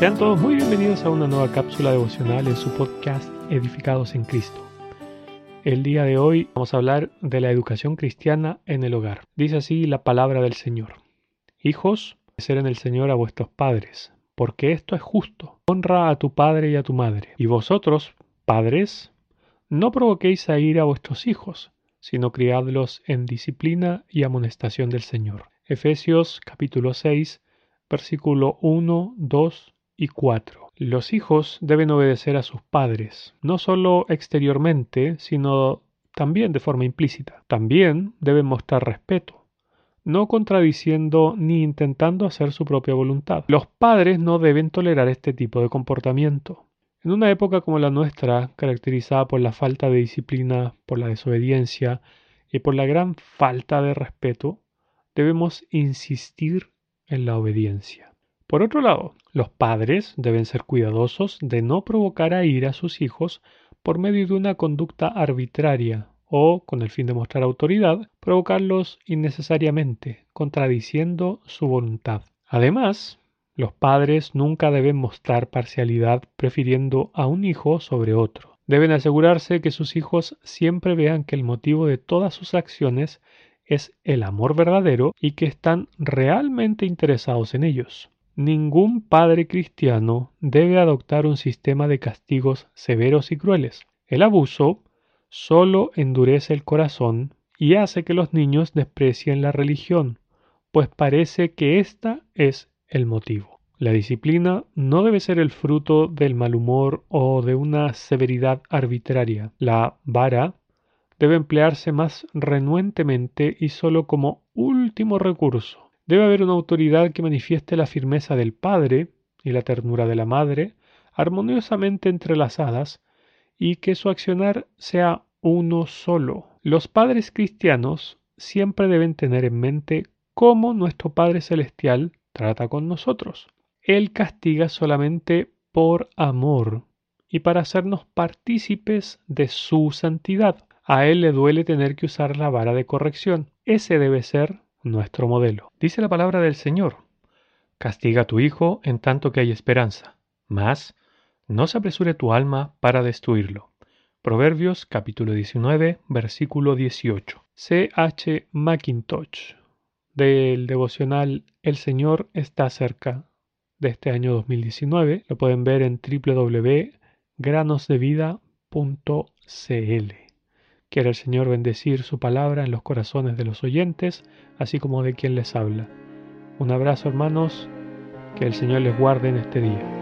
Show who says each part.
Speaker 1: Sean todos muy bienvenidos a una nueva cápsula devocional en su podcast Edificados en Cristo. El día de hoy vamos a hablar de la educación cristiana en el hogar. Dice así la palabra del Señor. Hijos, ser en el Señor a vuestros padres, porque esto es justo. Honra a tu padre y a tu madre. Y vosotros, padres, no provoquéis a ir a vuestros hijos, sino criadlos en disciplina y amonestación del Señor. Efesios capítulo 6, versículo 1, 2 y 4. Los hijos deben obedecer a sus padres, no solo exteriormente, sino también de forma implícita. También deben mostrar respeto, no contradiciendo ni intentando hacer su propia voluntad. Los padres no deben tolerar este tipo de comportamiento. En una época como la nuestra, caracterizada por la falta de disciplina, por la desobediencia y por la gran falta de respeto, debemos insistir en la obediencia. Por otro lado, los padres deben ser cuidadosos de no provocar a ir a sus hijos por medio de una conducta arbitraria o, con el fin de mostrar autoridad, provocarlos innecesariamente, contradiciendo su voluntad. Además, los padres nunca deben mostrar parcialidad prefiriendo a un hijo sobre otro. Deben asegurarse que sus hijos siempre vean que el motivo de todas sus acciones es el amor verdadero y que están realmente interesados en ellos. Ningún padre cristiano debe adoptar un sistema de castigos severos y crueles. El abuso solo endurece el corazón y hace que los niños desprecien la religión, pues parece que ésta es el motivo. La disciplina no debe ser el fruto del mal humor o de una severidad arbitraria. La vara debe emplearse más renuentemente y solo como último recurso. Debe haber una autoridad que manifieste la firmeza del padre y la ternura de la madre, armoniosamente entrelazadas, y que su accionar sea uno solo. Los padres cristianos siempre deben tener en mente cómo nuestro Padre Celestial trata con nosotros. Él castiga solamente por amor y para hacernos partícipes de su santidad. A Él le duele tener que usar la vara de corrección. Ese debe ser nuestro modelo. Dice la palabra del Señor. Castiga a tu hijo en tanto que hay esperanza, mas no se apresure tu alma para destruirlo. Proverbios capítulo 19, versículo 18. C. H. McIntosh del devocional El Señor está cerca de este año 2019. Lo pueden ver en www.granosdevida.cl. Quiere el Señor bendecir su palabra en los corazones de los oyentes, así como de quien les habla. Un abrazo hermanos, que el Señor les guarde en este día.